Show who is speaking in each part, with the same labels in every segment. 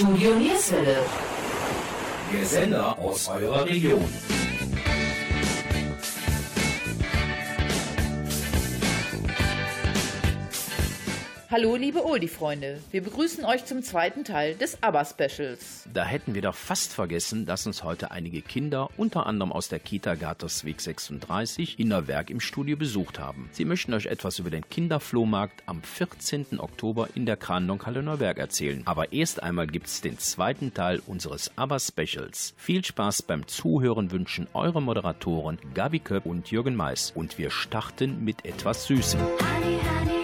Speaker 1: Studio
Speaker 2: Der Sender aus eurer Region.
Speaker 3: Hallo, liebe Oldie-Freunde. Wir begrüßen euch zum zweiten Teil des ABBA-Specials.
Speaker 4: Da hätten wir doch fast vergessen, dass uns heute einige Kinder, unter anderem aus der Kita Gatersweg 36, in Innerwerk im Studio besucht haben. Sie möchten euch etwas über den Kinderflohmarkt am 14. Oktober in der Krandonk-Halle Neuwerk erzählen. Aber erst einmal gibt's den zweiten Teil unseres ABBA-Specials. Viel Spaß beim Zuhören wünschen eure Moderatoren Gabi Köpp und Jürgen Mais. Und wir starten mit etwas Süßem.
Speaker 5: Honey, honey.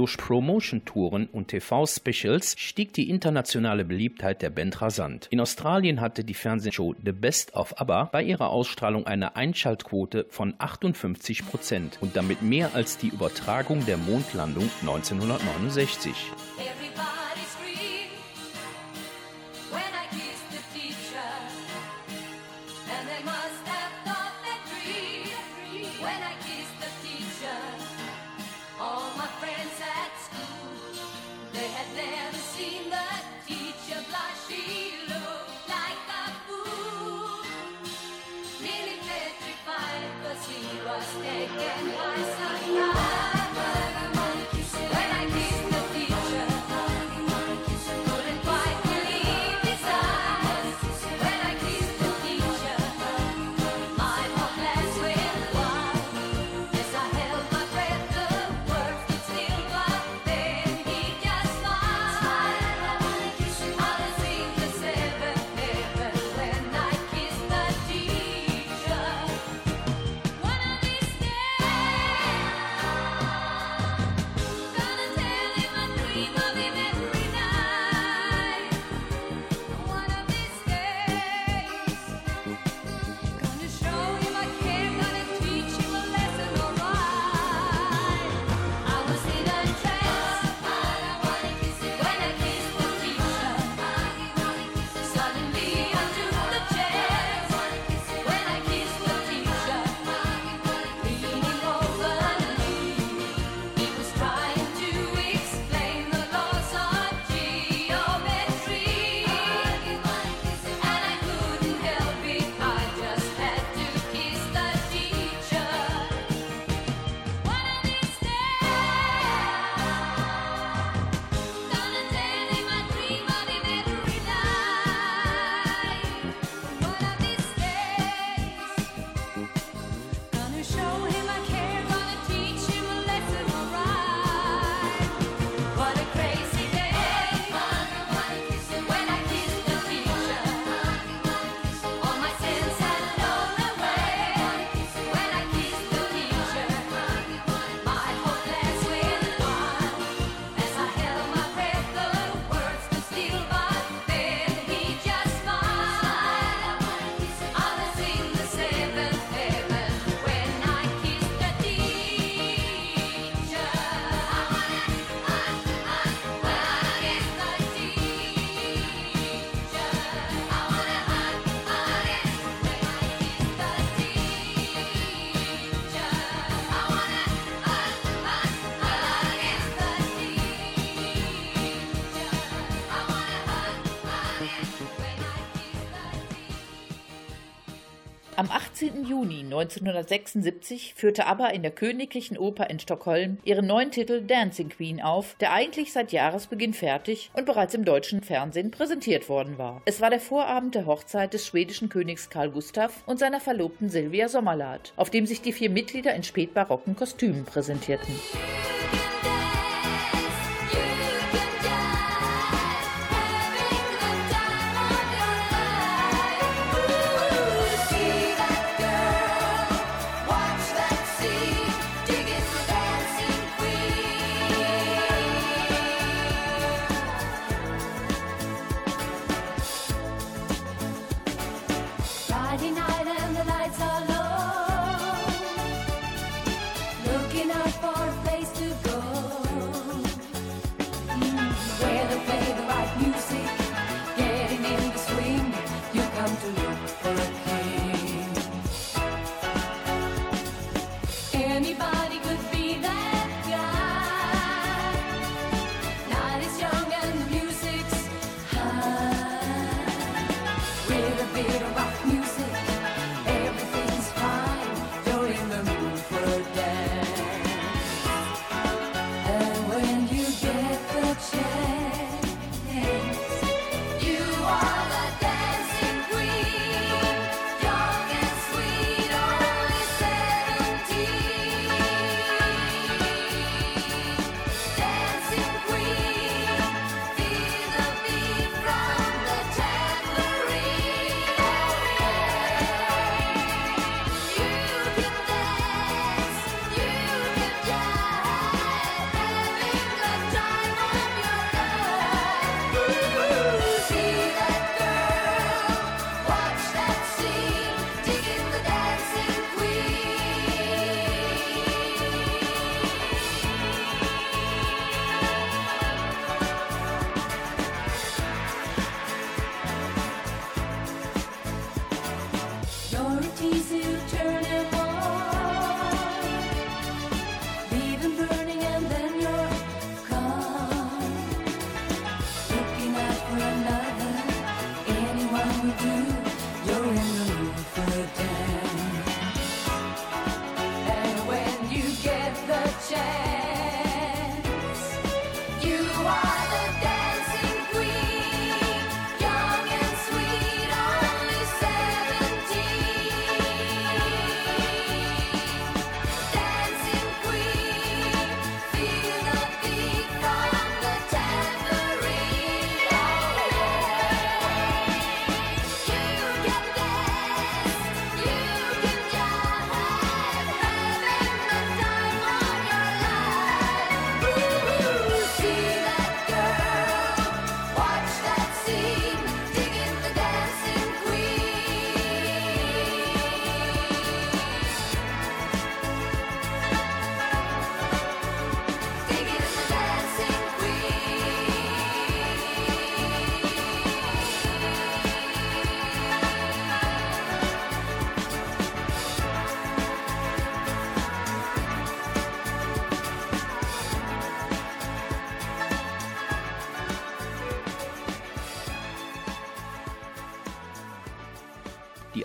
Speaker 4: Durch Promotion-Touren und TV-Specials stieg die internationale Beliebtheit der Band rasant. In Australien hatte die Fernsehshow The Best of ABBA bei ihrer Ausstrahlung eine Einschaltquote von 58 Prozent und damit mehr als die Übertragung der Mondlandung 1969.
Speaker 5: 1976 führte ABBA in der Königlichen Oper in Stockholm ihren neuen Titel Dancing Queen auf, der eigentlich seit Jahresbeginn fertig und bereits im deutschen Fernsehen präsentiert worden war. Es war der Vorabend der Hochzeit des schwedischen Königs Karl Gustav und seiner Verlobten Silvia Sommerlath, auf dem sich die vier Mitglieder in spätbarocken Kostümen präsentierten.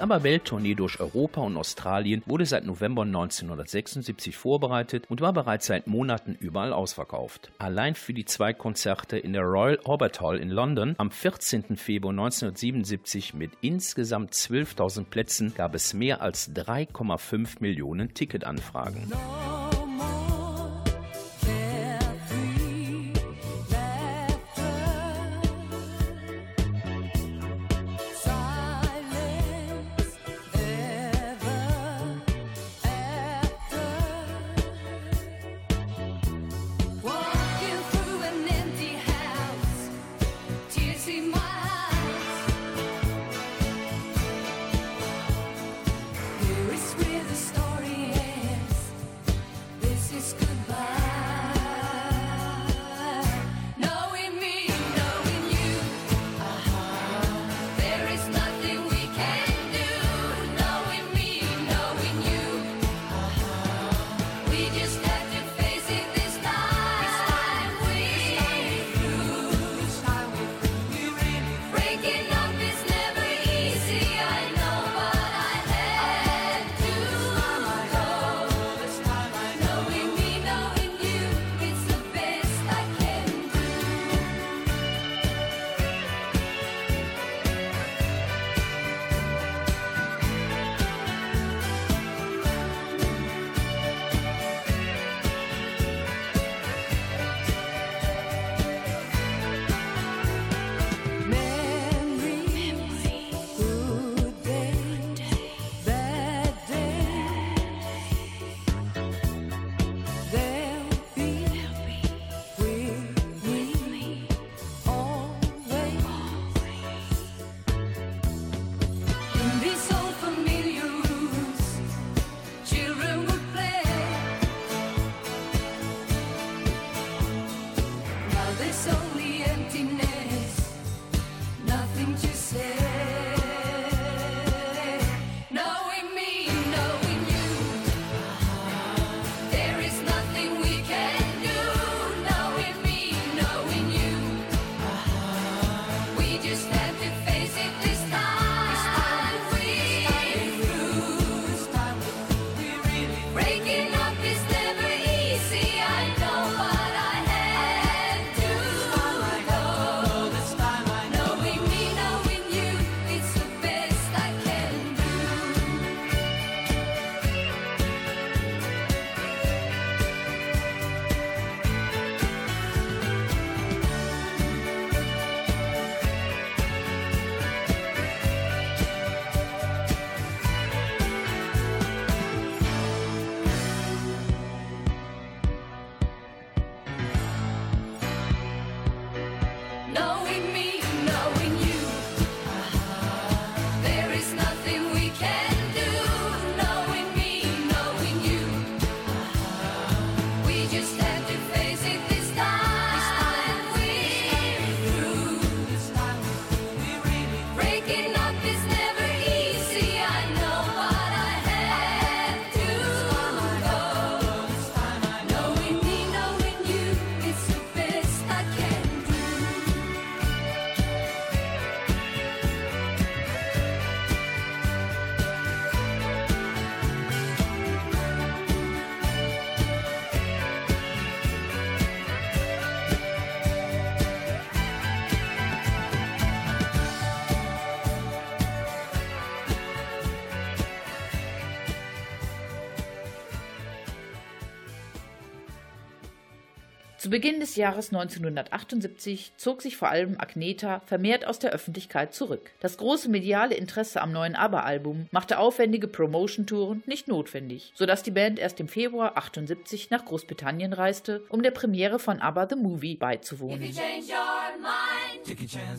Speaker 4: Ammerbell-Tournee durch Europa und Australien wurde seit November 1976 vorbereitet und war bereits seit Monaten überall ausverkauft. Allein für die zwei Konzerte in der Royal Albert Hall in London am 14. Februar 1977 mit insgesamt 12.000 Plätzen gab es mehr als 3,5 Millionen Ticketanfragen.
Speaker 6: No.
Speaker 3: Zu Beginn des Jahres 1978 zog sich vor allem Agneta vermehrt aus der Öffentlichkeit zurück. Das große mediale Interesse am neuen ABBA-Album machte aufwendige Promotion-Touren nicht notwendig, sodass die Band erst im Februar 78 nach Großbritannien reiste, um der Premiere von ABBA The Movie
Speaker 5: If you
Speaker 3: beizuwohnen.
Speaker 5: change your mind,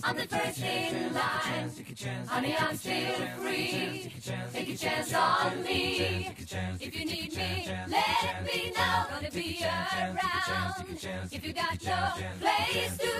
Speaker 5: I'm the first in line. Honey, I'm still free. Take a chance on me. If you need me, let me know. Gonna be around. If you got no place to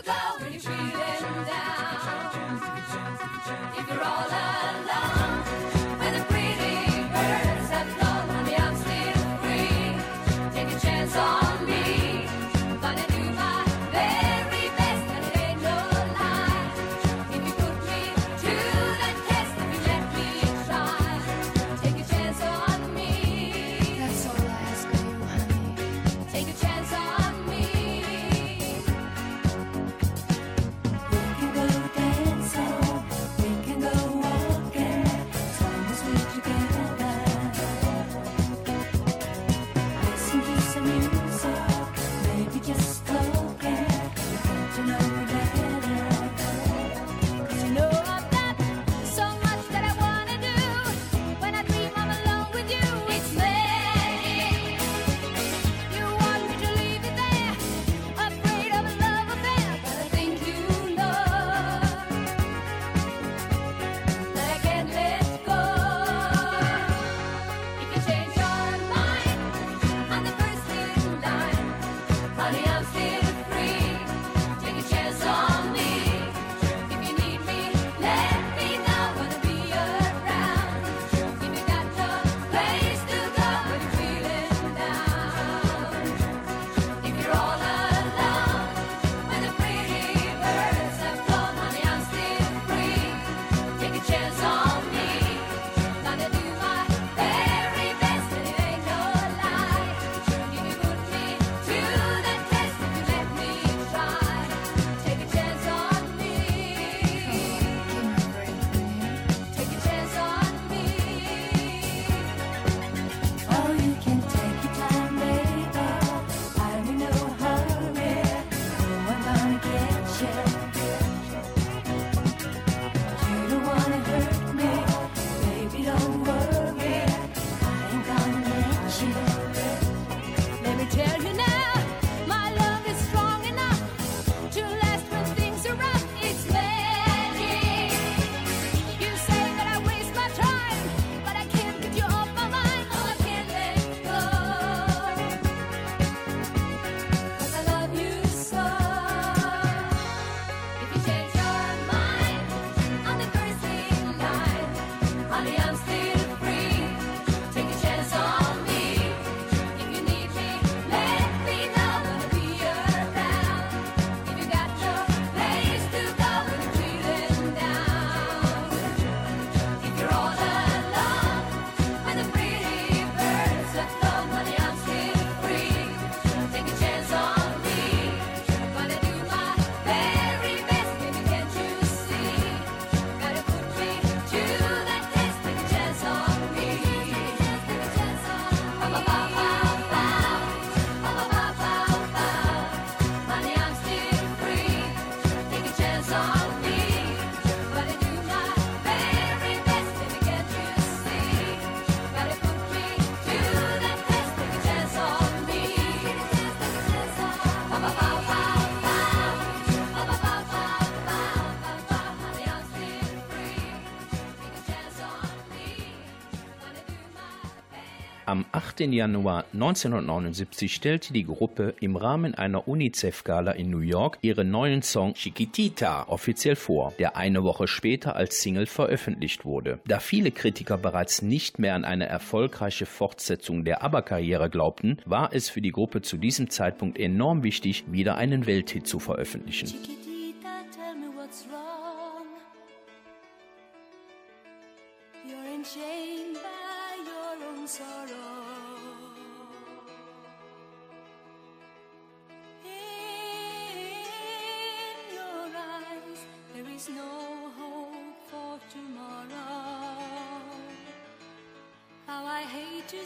Speaker 4: 18. Januar 1979 stellte die Gruppe im Rahmen einer UNICEF-Gala in New York ihren neuen Song Chiquitita offiziell vor, der eine Woche später als Single veröffentlicht wurde. Da viele Kritiker bereits nicht mehr an eine erfolgreiche Fortsetzung der ABBA-Karriere glaubten, war es für die Gruppe zu diesem Zeitpunkt enorm wichtig, wieder einen Welthit zu veröffentlichen.
Speaker 5: Chiquitita.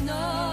Speaker 5: snow.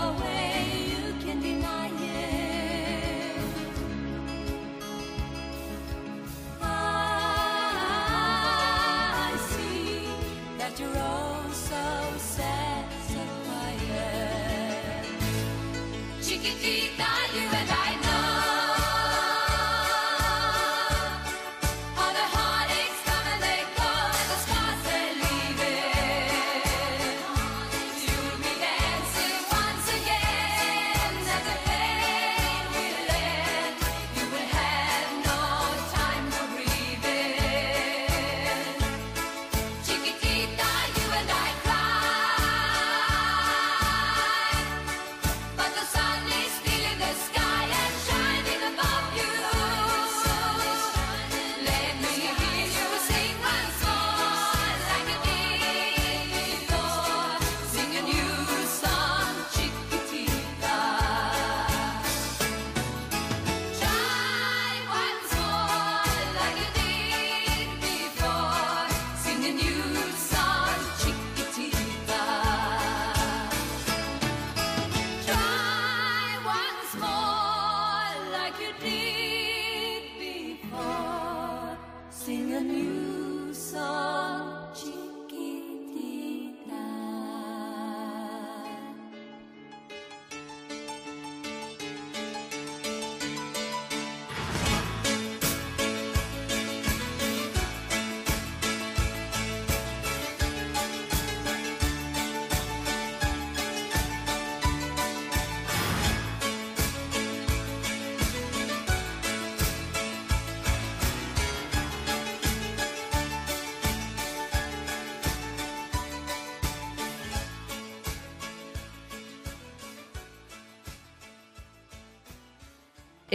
Speaker 5: the.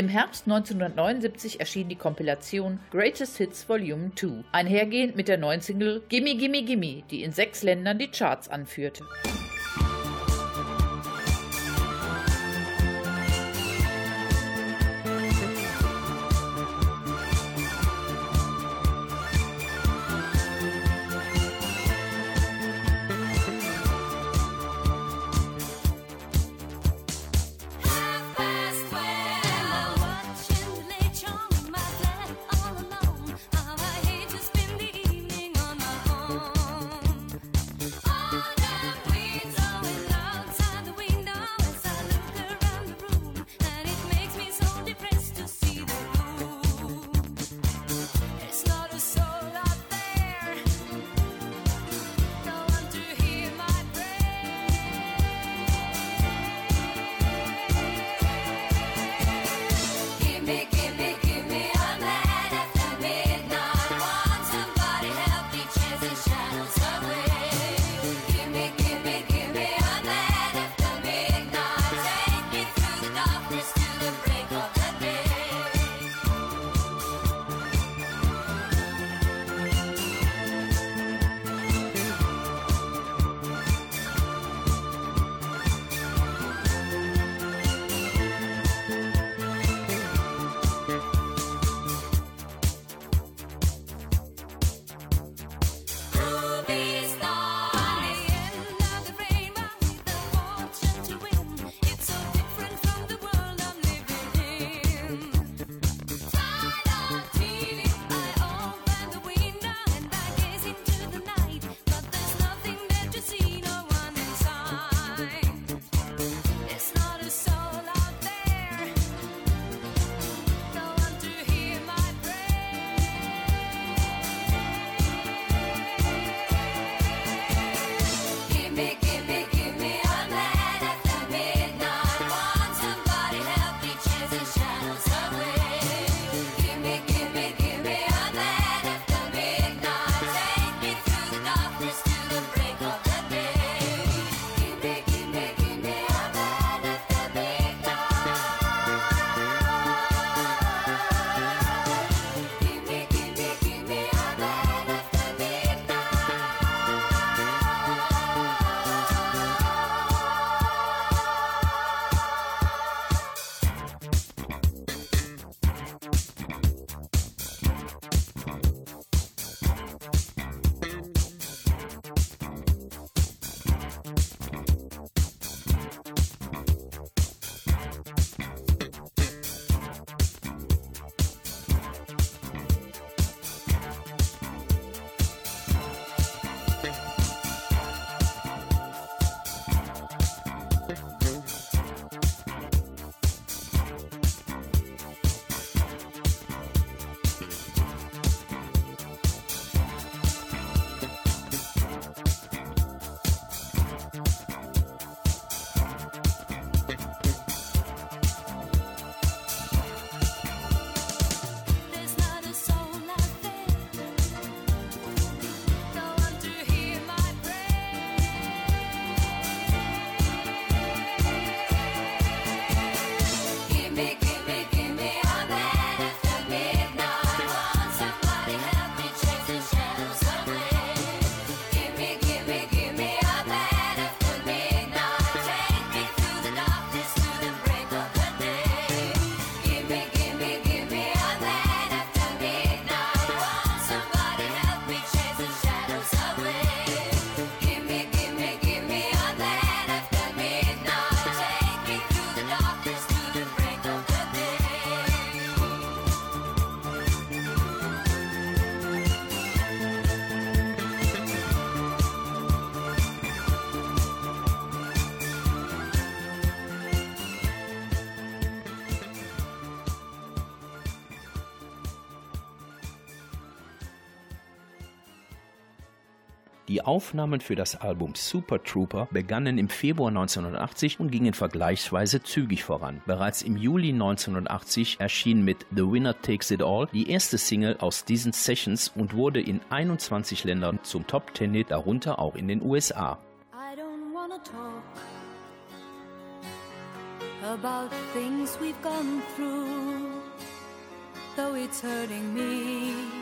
Speaker 5: Im Herbst 1979 erschien die Kompilation Greatest Hits Volume 2, einhergehend mit der neuen Single Gimme Gimme Gimme, die in sechs Ländern die Charts anführte.
Speaker 4: Die Aufnahmen für das Album Super Trooper begannen im Februar 1980 und gingen vergleichsweise zügig voran. Bereits im Juli 1980 erschien mit The Winner Takes It All die erste Single aus diesen Sessions und wurde in 21 Ländern zum Top Ten Hit, darunter auch in den USA.
Speaker 7: I don't wanna talk
Speaker 5: about things we've gone through, though it's hurting me.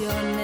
Speaker 5: ilusiones.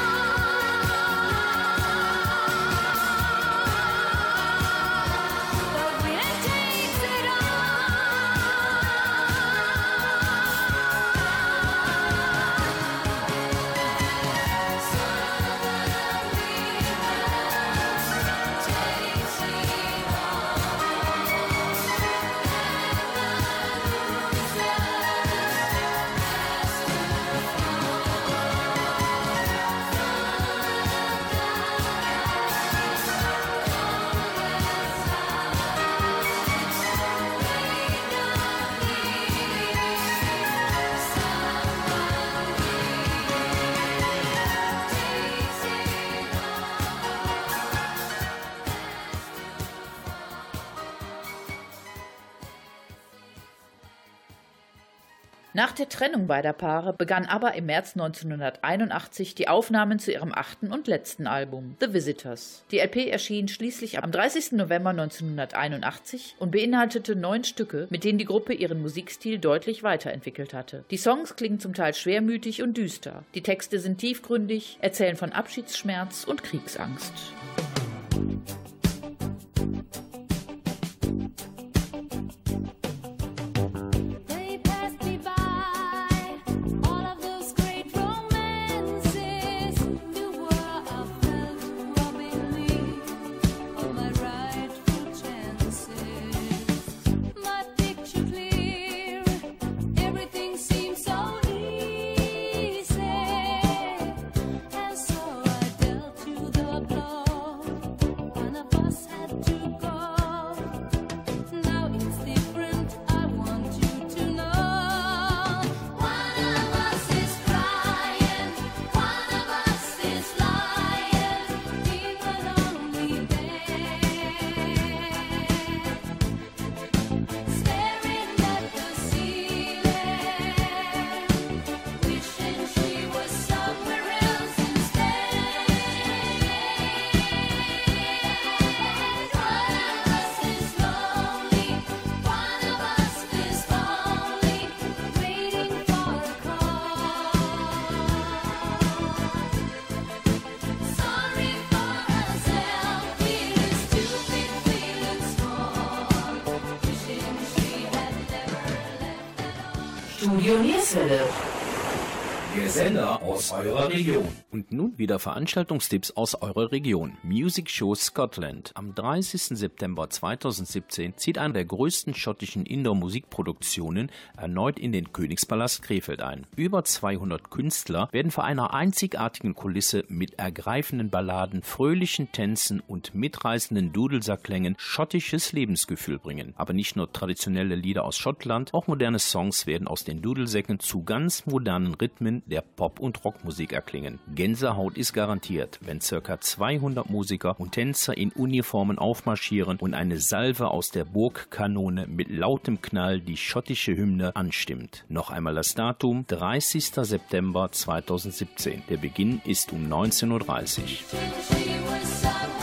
Speaker 3: Trennung beider Paare begann ABBA im März 1981 die Aufnahmen zu ihrem achten und letzten Album, The Visitors. Die LP erschien schließlich am 30. November 1981 und beinhaltete neun Stücke, mit denen die Gruppe ihren Musikstil deutlich weiterentwickelt hatte. Die Songs klingen zum Teil schwermütig und düster. Die Texte sind tiefgründig, erzählen von Abschiedsschmerz und Kriegsangst.
Speaker 5: Yes,
Speaker 2: Philip. Der Sender aus eurer Region.
Speaker 4: Und nun wieder Veranstaltungstipps aus eurer Region. Music Show Scotland. Am 30. September 2017 zieht eine der größten schottischen Indoor-Musikproduktionen erneut in den Königspalast Krefeld ein. Über 200 Künstler werden vor einer einzigartigen Kulisse mit ergreifenden Balladen, fröhlichen Tänzen und mitreißenden Dudelsackklängen schottisches Lebensgefühl bringen. Aber nicht nur traditionelle Lieder aus Schottland, auch moderne Songs werden aus den Dudelsäcken zu ganz modernen Rhythmen der Pop- und Rockmusik erklingen. Gänsehaut ist garantiert, wenn ca. 200 Musiker und Tänzer in Uniformen aufmarschieren und eine Salve aus der Burgkanone mit lautem Knall die schottische Hymne anstimmt. Noch einmal das Datum, 30. September 2017. Der Beginn ist um 19.30 Uhr.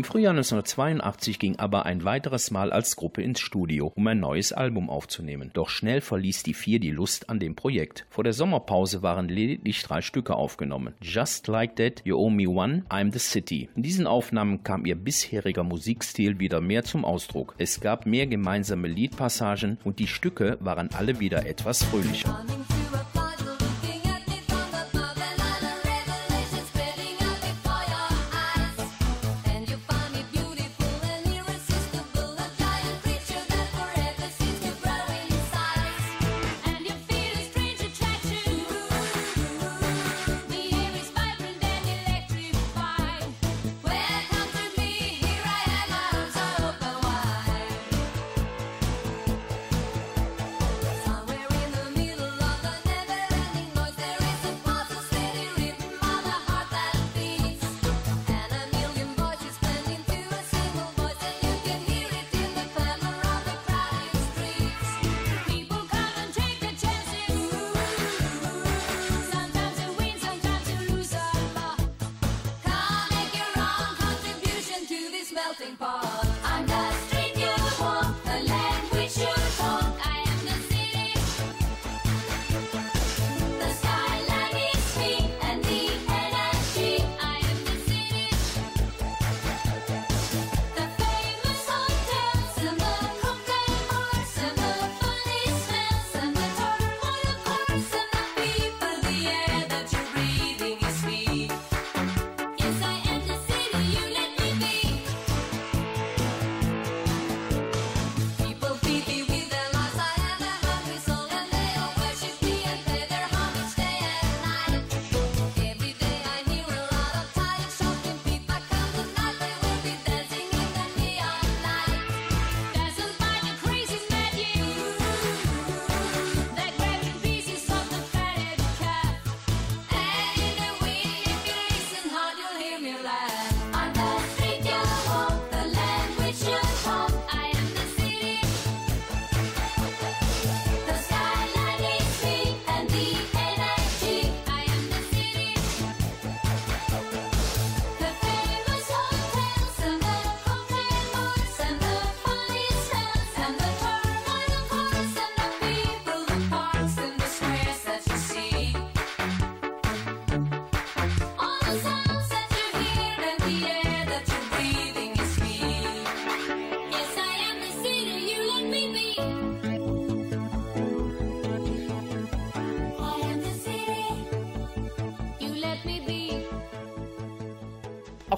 Speaker 4: Im Frühjahr 1982 ging ABBA ein weiteres Mal als Gruppe ins Studio, um ein neues Album aufzunehmen. Doch schnell verließ die vier die Lust an dem Projekt. Vor der Sommerpause waren lediglich drei Stücke aufgenommen. Just Like That, You Owe Me One, I'm the City. In diesen Aufnahmen kam ihr bisheriger Musikstil wieder mehr zum Ausdruck. Es gab mehr gemeinsame Liedpassagen und die Stücke waren alle wieder etwas fröhlicher.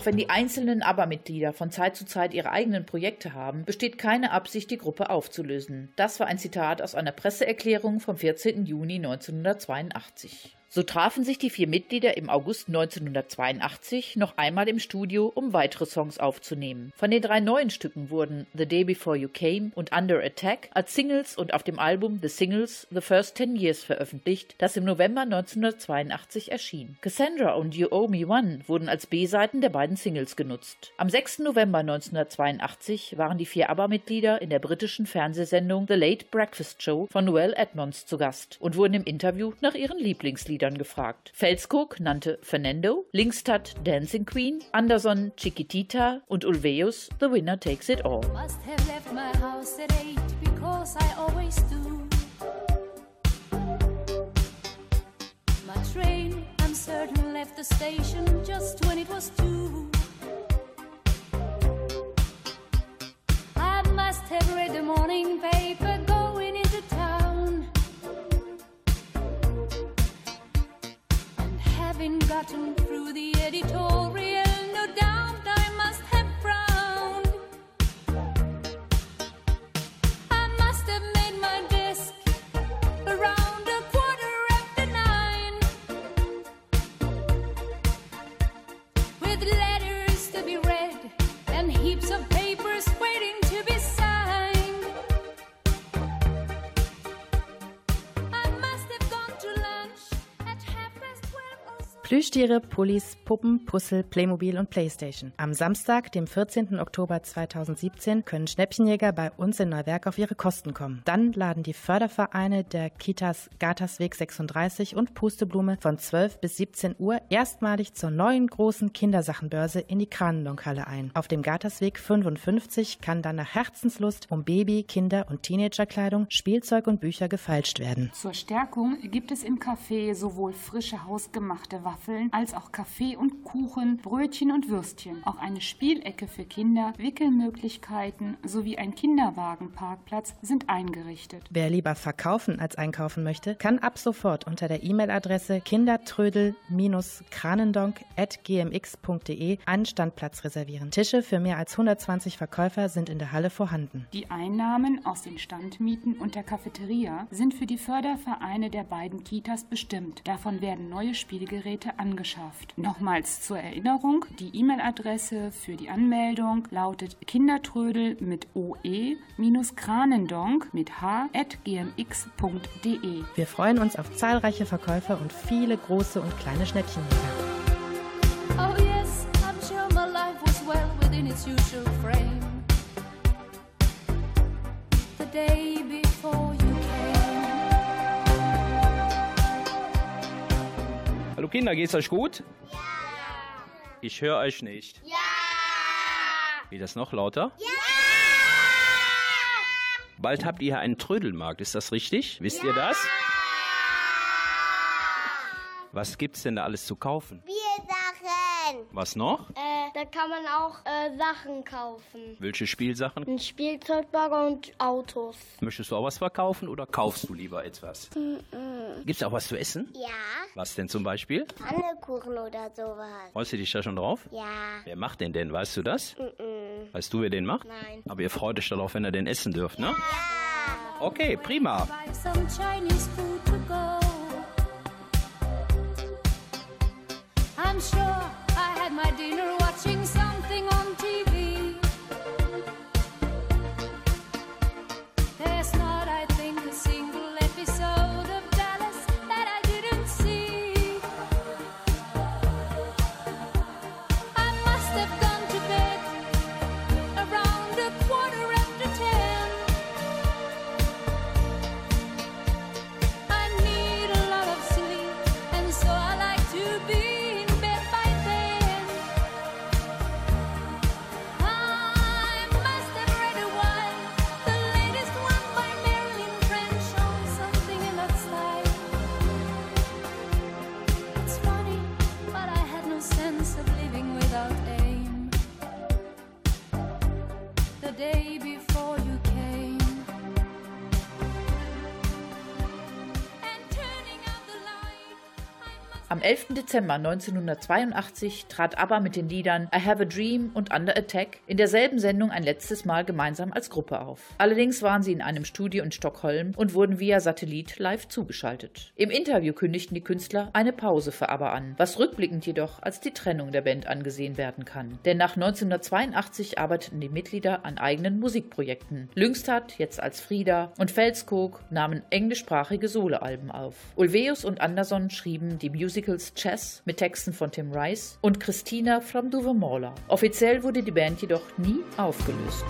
Speaker 3: Auch wenn die einzelnen ABBA-Mitglieder von Zeit zu Zeit ihre eigenen Projekte haben, besteht keine Absicht, die Gruppe aufzulösen. Das war ein Zitat aus einer Presseerklärung vom 14. Juni 1982. So trafen sich die vier Mitglieder im August 1982 noch einmal im Studio, um weitere Songs aufzunehmen. Von den drei neuen Stücken wurden The Day Before You Came und Under Attack als Singles und auf dem Album The Singles The First Ten Years veröffentlicht, das im November 1982 erschien. Cassandra und You Owe Me One wurden als B-Seiten der beiden Singles genutzt. Am 6. November 1982 waren die vier ABBA-Mitglieder in der britischen Fernsehsendung The Late Breakfast Show von Noel Edmonds zu Gast und wurden im Interview nach ihren Lieblingsliedern gefragt. Felskog nannte Fernando, Linkstadt Dancing Queen, Anderson Chiquitita und Ulveus The Winner Takes It All.
Speaker 5: Must have left my house at eight because I always do. My train, I'm certain, left the station just when it was two. I must have read the morning paper going into Having gotten through the editorial, no doubt I must have frowned. I must have made my desk around a quarter after nine with letters to be read and heaps of
Speaker 1: Plüschtiere, Pullis, Puppen, Puzzle, Playmobil und Playstation. Am Samstag, dem 14. Oktober 2017, können Schnäppchenjäger bei uns in Neuwerk auf ihre Kosten kommen. Dann laden die Fördervereine der Kitas Gatersweg 36 und Pusteblume von 12 bis 17 Uhr erstmalig zur neuen großen Kindersachenbörse in die Kranenlonkhalle ein. Auf dem Gatersweg 55 kann dann nach Herzenslust um Baby-, Kinder- und Teenagerkleidung, Spielzeug und Bücher gefeilscht werden.
Speaker 8: Zur Stärkung gibt es im Café sowohl frische hausgemachte Waffeln als auch Kaffee und Kuchen, Brötchen und Würstchen. Auch eine Spielecke für Kinder, Wickelmöglichkeiten sowie ein Kinderwagenparkplatz sind eingerichtet.
Speaker 1: Wer lieber verkaufen als einkaufen möchte, kann ab sofort unter der E-Mail-Adresse kindertrödel-kranendonk.gmx.de einen Standplatz reservieren. Tische für mehr als 120 Verkäufer sind in der Halle vorhanden.
Speaker 8: Die Einnahmen aus den Standmieten und der Cafeteria sind für die Fördervereine der beiden Kitas bestimmt. Davon werden neue Spielgeräte angeschafft. Nochmals zur Erinnerung, die E-Mail-Adresse für die Anmeldung lautet kindertrödel mit oe-kranendonk mit h at gmx.de.
Speaker 1: Wir freuen uns auf zahlreiche Verkäufer und viele große und kleine Schnäppchenjäger.
Speaker 5: Oh yes, I'm sure my life was well within its usual frame. The day before
Speaker 4: Hallo Kinder, geht's euch gut? Ja. Ich höre euch nicht. Ja. Wie das noch lauter? Ja. Bald habt ihr hier einen Trödelmarkt, ist das richtig? Wisst ihr das? Was gibt's denn da alles zu kaufen?
Speaker 9: Spielsachen.
Speaker 4: Was noch?
Speaker 9: Äh, da kann man auch äh, Sachen kaufen.
Speaker 4: Welche Spielsachen?
Speaker 9: Ein Spielzeugbagger und Autos.
Speaker 4: Möchtest du auch was verkaufen oder kaufst du lieber etwas? Gibt's auch was zu essen?
Speaker 9: Ja,
Speaker 4: Was denn zum Beispiel?
Speaker 9: Pfannekuchen oder sowas.
Speaker 4: Freust du dich da schon drauf?
Speaker 9: Ja.
Speaker 4: Wer macht den denn? Weißt du das? Weißt du, wer den macht?
Speaker 9: Nein.
Speaker 4: Aber ihr freut euch darauf, wenn ihr den essen dürft, ne? Okay, prima.
Speaker 5: I'm sure
Speaker 3: day 11. Dezember 1982 trat ABBA mit den Liedern I Have a Dream und Under Attack in derselben Sendung ein letztes Mal gemeinsam als Gruppe auf. Allerdings waren sie in einem Studio in Stockholm und wurden via Satellit live zugeschaltet. Im Interview kündigten die Künstler eine Pause für ABBA an, was rückblickend jedoch als die Trennung der Band angesehen werden kann. Denn nach 1982 arbeiteten die Mitglieder an eigenen Musikprojekten. Lyngstad, jetzt als Frieda, und Felskog nahmen englischsprachige Soloalben auf. Ulveus und Anderson schrieben die Musicals Chess mit Texten von Tim Rice und Christina from Duvermola. Offiziell wurde die Band jedoch nie aufgelöst.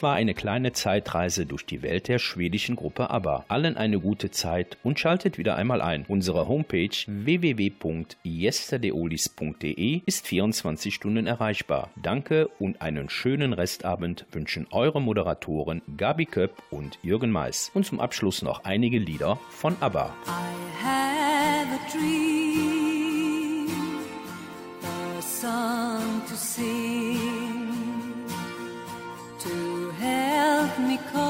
Speaker 4: Das war eine kleine Zeitreise durch die Welt der schwedischen Gruppe ABBA. Allen eine gute Zeit und schaltet wieder einmal ein. Unsere Homepage www.yesterdayolis.de ist 24 Stunden erreichbar. Danke und einen schönen Restabend wünschen eure Moderatoren Gabi Köpp und Jürgen Mais. Und zum Abschluss noch einige Lieder von ABBA.
Speaker 5: I have a dream, a song to sing, me cope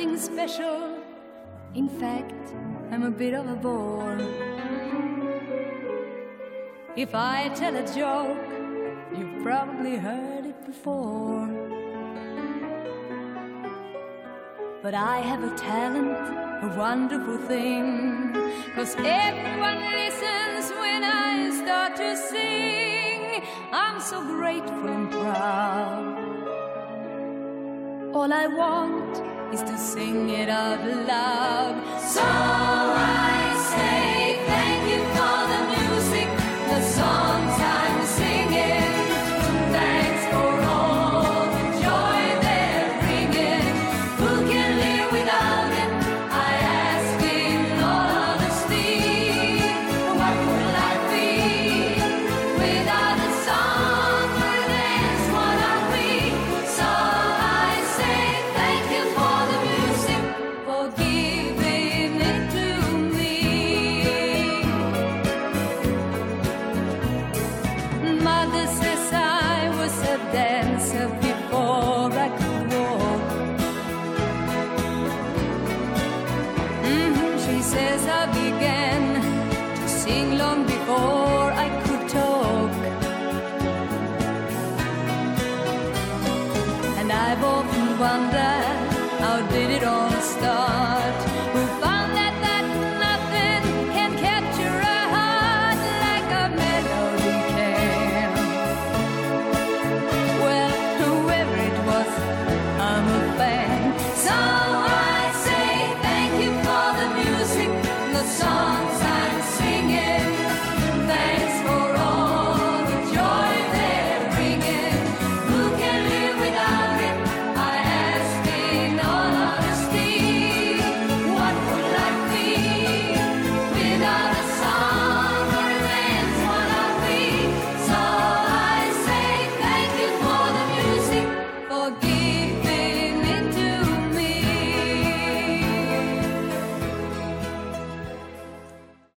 Speaker 5: nothing special. In fact, I'm a bit of a bore. If I tell a joke, you've probably heard it before. But I have a talent, a wonderful thing. Cause everyone listens when I start to sing. I'm so grateful and proud. All I want is to sing it out loud. So I say.